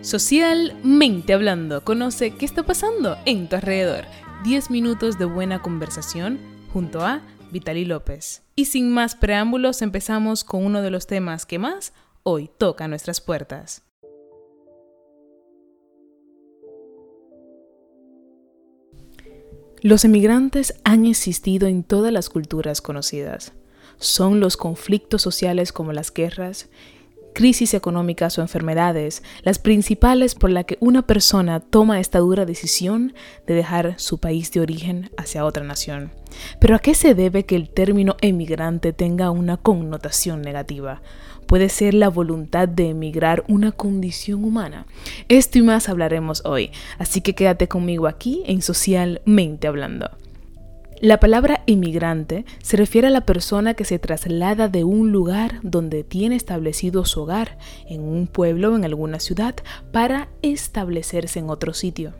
Socialmente hablando, conoce qué está pasando en tu alrededor. 10 minutos de buena conversación junto a Vitali López. Y sin más preámbulos, empezamos con uno de los temas que más hoy toca nuestras puertas. Los emigrantes han existido en todas las culturas conocidas. Son los conflictos sociales como las guerras, crisis económicas o enfermedades las principales por las que una persona toma esta dura decisión de dejar su país de origen hacia otra nación. Pero ¿a qué se debe que el término emigrante tenga una connotación negativa? ¿Puede ser la voluntad de emigrar una condición humana? Esto y más hablaremos hoy, así que quédate conmigo aquí en Socialmente Hablando. La palabra inmigrante se refiere a la persona que se traslada de un lugar donde tiene establecido su hogar, en un pueblo o en alguna ciudad, para establecerse en otro sitio.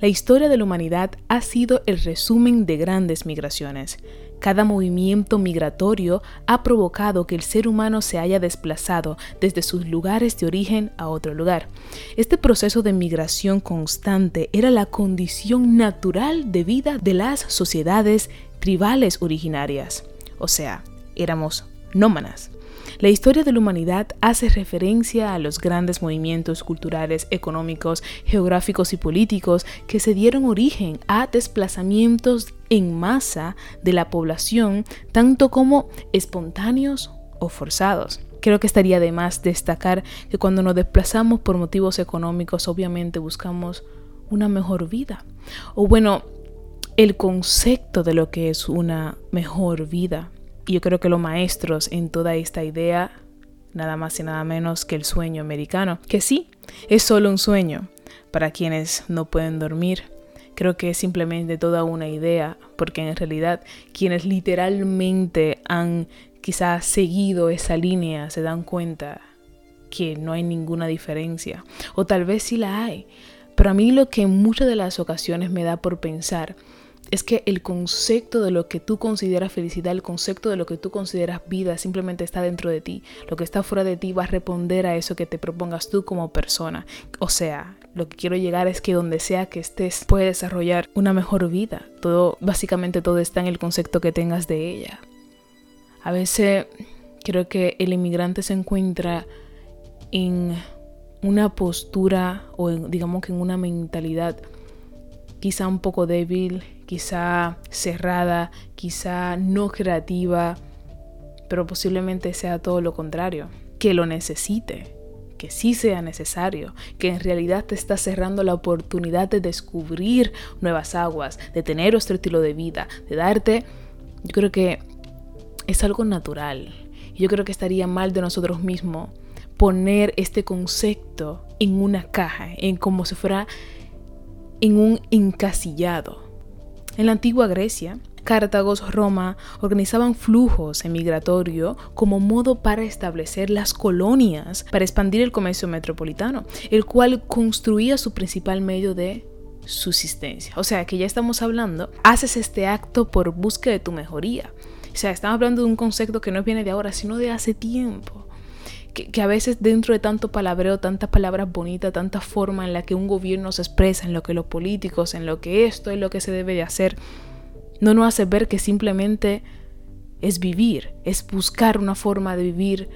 La historia de la humanidad ha sido el resumen de grandes migraciones. Cada movimiento migratorio ha provocado que el ser humano se haya desplazado desde sus lugares de origen a otro lugar. Este proceso de migración constante era la condición natural de vida de las sociedades tribales originarias. O sea, éramos nómanas. La historia de la humanidad hace referencia a los grandes movimientos culturales, económicos, geográficos y políticos que se dieron origen a desplazamientos en masa de la población, tanto como espontáneos o forzados. Creo que estaría de más destacar que cuando nos desplazamos por motivos económicos, obviamente buscamos una mejor vida. O bueno, el concepto de lo que es una mejor vida yo creo que los maestros en toda esta idea, nada más y nada menos que el sueño americano, que sí, es solo un sueño para quienes no pueden dormir. Creo que es simplemente toda una idea, porque en realidad quienes literalmente han quizás seguido esa línea se dan cuenta que no hay ninguna diferencia, o tal vez sí la hay. Pero a mí lo que en muchas de las ocasiones me da por pensar es que el concepto de lo que tú consideras felicidad, el concepto de lo que tú consideras vida, simplemente está dentro de ti. Lo que está fuera de ti va a responder a eso que te propongas tú como persona. O sea, lo que quiero llegar es que donde sea que estés, puedes desarrollar una mejor vida. Todo, básicamente todo está en el concepto que tengas de ella. A veces creo que el inmigrante se encuentra en una postura o digamos que en una mentalidad quizá un poco débil, quizá cerrada, quizá no creativa, pero posiblemente sea todo lo contrario, que lo necesite, que sí sea necesario, que en realidad te está cerrando la oportunidad de descubrir nuevas aguas, de tener otro estilo de vida, de darte, yo creo que es algo natural. Yo creo que estaría mal de nosotros mismos poner este concepto en una caja, en como si fuera en un encasillado. En la antigua Grecia, Cartago, Roma organizaban flujos emigratorios como modo para establecer las colonias, para expandir el comercio metropolitano, el cual construía su principal medio de subsistencia. O sea que ya estamos hablando, haces este acto por búsqueda de tu mejoría. O sea, estamos hablando de un concepto que no viene de ahora, sino de hace tiempo que, a veces dentro de tanto palabreo, tantas palabras bonitas, tanta forma en la que un gobierno se expresa, en lo que los políticos, en lo que esto es lo que se debe de hacer, no nos hace ver que simplemente es vivir, es buscar una forma de vivir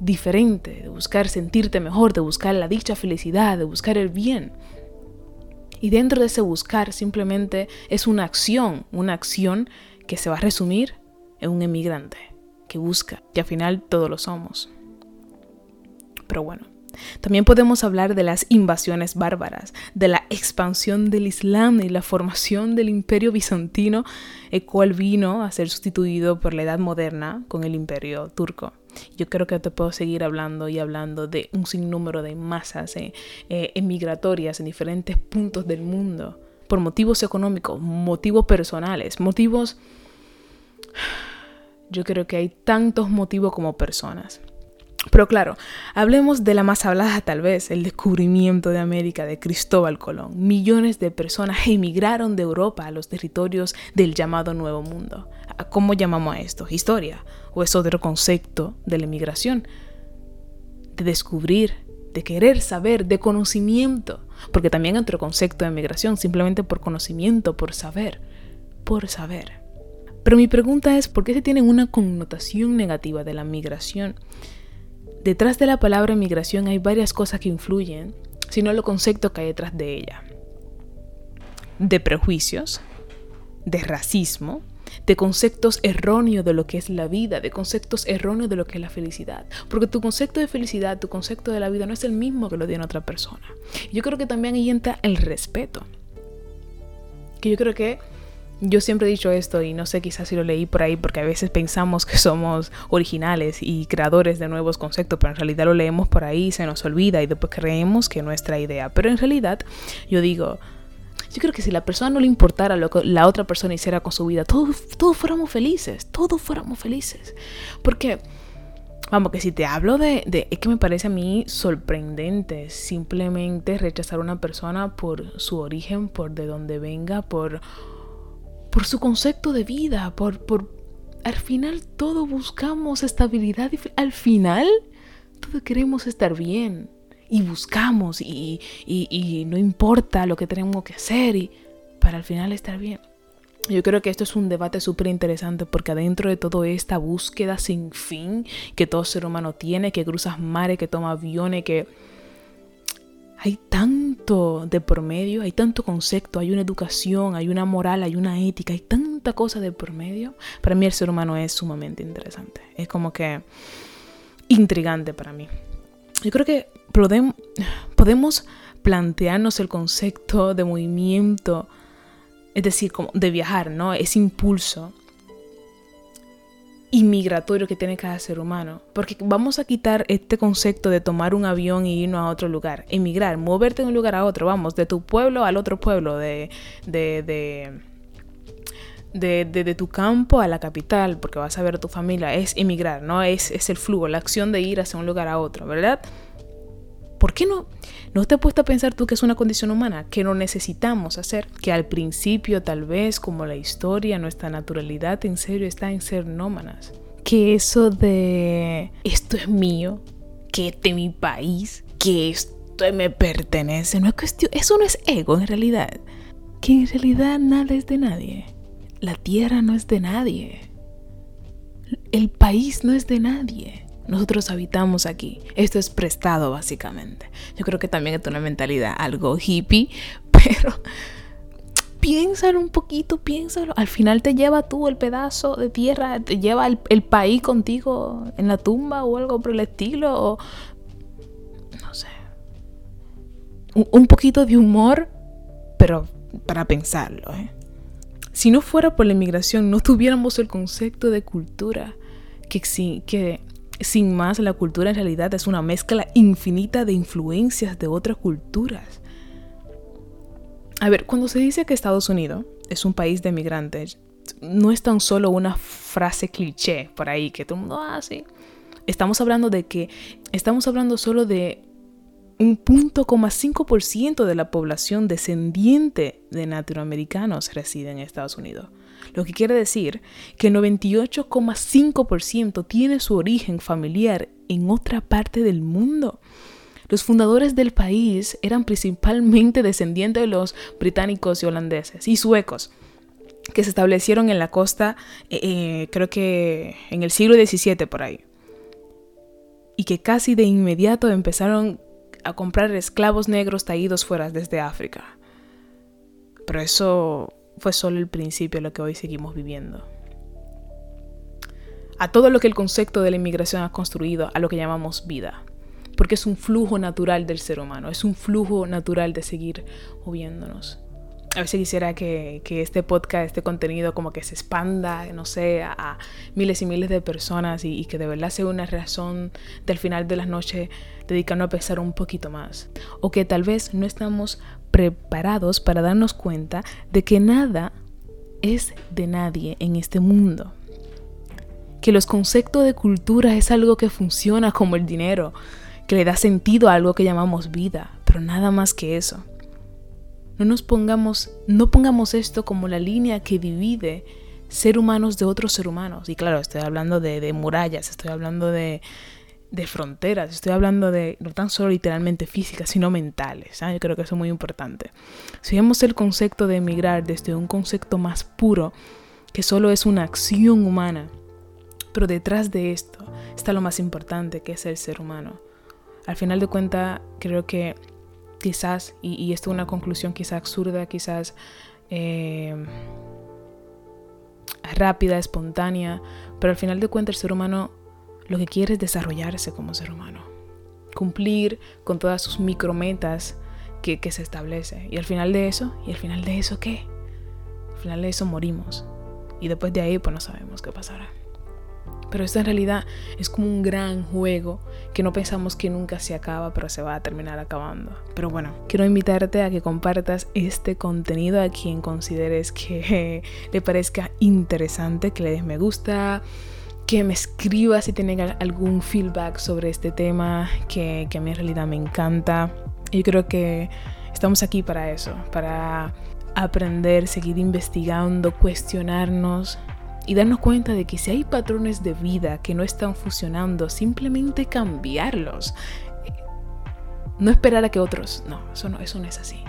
diferente, de buscar sentirte mejor, de buscar la dicha felicidad, de buscar el bien. Y dentro de ese buscar simplemente es una acción, una acción que se va a resumir en un emigrante que busca, que al final todos lo somos pero bueno. También podemos hablar de las invasiones bárbaras, de la expansión del Islam y la formación del imperio bizantino, el cual vino a ser sustituido por la Edad Moderna con el imperio turco. Yo creo que te puedo seguir hablando y hablando de un sinnúmero de masas eh, eh, emigratorias en diferentes puntos del mundo, por motivos económicos, motivos personales, motivos... Yo creo que hay tantos motivos como personas. Pero claro, hablemos de la más hablada tal vez, el descubrimiento de América de Cristóbal Colón. Millones de personas emigraron de Europa a los territorios del llamado Nuevo Mundo. ¿Cómo llamamos a esto? ¿Historia? ¿O es otro concepto de la emigración? De descubrir de querer saber, de conocimiento, porque también otro concepto de migración, simplemente por conocimiento, por saber, por saber. Pero mi pregunta es, ¿por qué se tiene una connotación negativa de la migración? Detrás de la palabra migración hay varias cosas que influyen, sino los conceptos que hay detrás de ella. De prejuicios, de racismo, de conceptos erróneos de lo que es la vida, de conceptos erróneos de lo que es la felicidad. Porque tu concepto de felicidad, tu concepto de la vida no es el mismo que lo tiene otra persona. Yo creo que también ahí entra el respeto. Que yo creo que yo siempre he dicho esto y no sé quizás si lo leí por ahí porque a veces pensamos que somos originales y creadores de nuevos conceptos, pero en realidad lo leemos por ahí y se nos olvida y después creemos que es nuestra idea. Pero en realidad yo digo, yo creo que si la persona no le importara lo que la otra persona hiciera con su vida, todos, todos fuéramos felices, todos fuéramos felices. Porque, vamos, que si te hablo de, de, es que me parece a mí sorprendente simplemente rechazar a una persona por su origen, por de dónde venga, por, por su concepto de vida, por, por, al final todo buscamos estabilidad y al final todos queremos estar bien y buscamos y, no importa lo que tenemos que hacer y para al final estar bien. Yo creo que esto es un debate súper interesante porque adentro de toda esta búsqueda sin fin que todo ser humano tiene, que cruzas mares, que toma aviones, que hay tanto de por medio, hay tanto concepto, hay una educación, hay una moral, hay una ética, hay tanta cosa de por medio. Para mí el ser humano es sumamente interesante. Es como que intrigante para mí. Yo creo que podemos plantearnos el concepto de movimiento, es decir, como de viajar, ¿no? Ese impulso inmigratorio que tiene cada ser humano. Porque vamos a quitar este concepto de tomar un avión y irnos a otro lugar. Emigrar, moverte de un lugar a otro, vamos, de tu pueblo al otro pueblo, de, de, de, de, tu campo a la capital, porque vas a ver a tu familia, es emigrar, ¿no? Es, es el flujo, la acción de ir hacia un lugar a otro, ¿verdad? ¿Por qué no? ¿No te has puesto a pensar tú que es una condición humana, que no necesitamos hacer? Que al principio tal vez como la historia, nuestra naturalidad en serio está en ser nómanas. Que eso de esto es mío, que este es mi país, que esto me pertenece, no es cuestión, eso no es ego en realidad. Que en realidad nada es de nadie. La tierra no es de nadie. El país no es de nadie. Nosotros habitamos aquí. Esto es prestado básicamente. Yo creo que también es una mentalidad algo hippie, pero piénsalo un poquito, piénsalo. Al final te lleva tú el pedazo de tierra, te lleva el, país contigo en la tumba o algo por el estilo. O, no sé. Un, poquito de humor, pero para pensarlo. ¿eh? Si no fuera por la inmigración, no tuviéramos el concepto de cultura que, que sin más, la cultura en realidad es una mezcla infinita de influencias de otras culturas. A ver, cuando se dice que Estados Unidos es un país de migrantes, no es tan solo una frase cliché por ahí que todo el mundo hace. Ah, estamos hablando de que estamos hablando solo de un punto de la población descendiente de latinoamericanos reside en Estados Unidos lo que quiere decir que el 98,5% tiene su origen familiar en otra parte del mundo. Los fundadores del país eran principalmente descendientes de los británicos y holandeses y suecos que se establecieron en la costa, eh, eh, creo que en el siglo XVII por ahí, y que casi de inmediato empezaron a comprar esclavos negros traídos fuera desde África. Pero eso fue solo el principio de lo que hoy seguimos viviendo. A todo lo que el concepto de la inmigración ha construido, a lo que llamamos vida. Porque es un flujo natural del ser humano, es un flujo natural de seguir moviéndonos. A veces quisiera que, este podcast, este contenido como que se expanda, no sé, a, miles y miles de personas y, que de verdad sea una razón del final de las noches dedicarnos a pensar un poquito más. O que tal vez no estamos preparados para darnos cuenta de que nada es de nadie en este mundo. Que los conceptos de cultura es algo que funciona como el dinero, que le da sentido a algo que llamamos vida, pero nada más que eso. No nos pongamos, no pongamos esto como la línea que divide ser humanos de otros ser humanos. Y claro, estoy hablando de, de murallas, estoy hablando de, de fronteras, estoy hablando de no tan solo literalmente físicas, sino mentales. ¿ah? Yo creo que eso es muy importante. Si vemos el concepto de emigrar desde un concepto más puro, que solo es una acción humana, pero detrás de esto está lo más importante, que es el ser humano. Al final de cuentas, creo que quizás, y, esto es una conclusión quizás absurda, quizás eh, rápida, espontánea, pero al final de cuentas el ser humano lo que quiere es desarrollarse como ser humano, cumplir con todas sus micrometas que, que se establece. Y al final de eso, ¿y al final de eso qué? Al final de eso morimos. Y después de ahí, pues no sabemos qué pasará. Pero esto en realidad es como un gran juego que no pensamos que nunca se acaba, pero se va a terminar acabando. Pero bueno, quiero invitarte a que compartas este contenido a quien consideres que le parezca interesante, que le des me gusta, que me escriba si tienen algún feedback sobre este tema que, que a mí en realidad me encanta. Yo creo que estamos aquí para eso, para aprender, seguir investigando, cuestionarnos y darnos cuenta de que si hay patrones de vida que no están funcionando, simplemente cambiarlos. No esperar a que otros, no, eso no, eso no es así.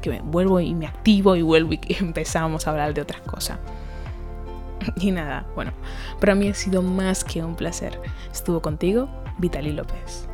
Que me vuelvo y me activo y vuelvo y empezamos a hablar de otras cosas. Y nada, bueno, para mí ha sido más que un placer. Estuvo contigo, Vitali López.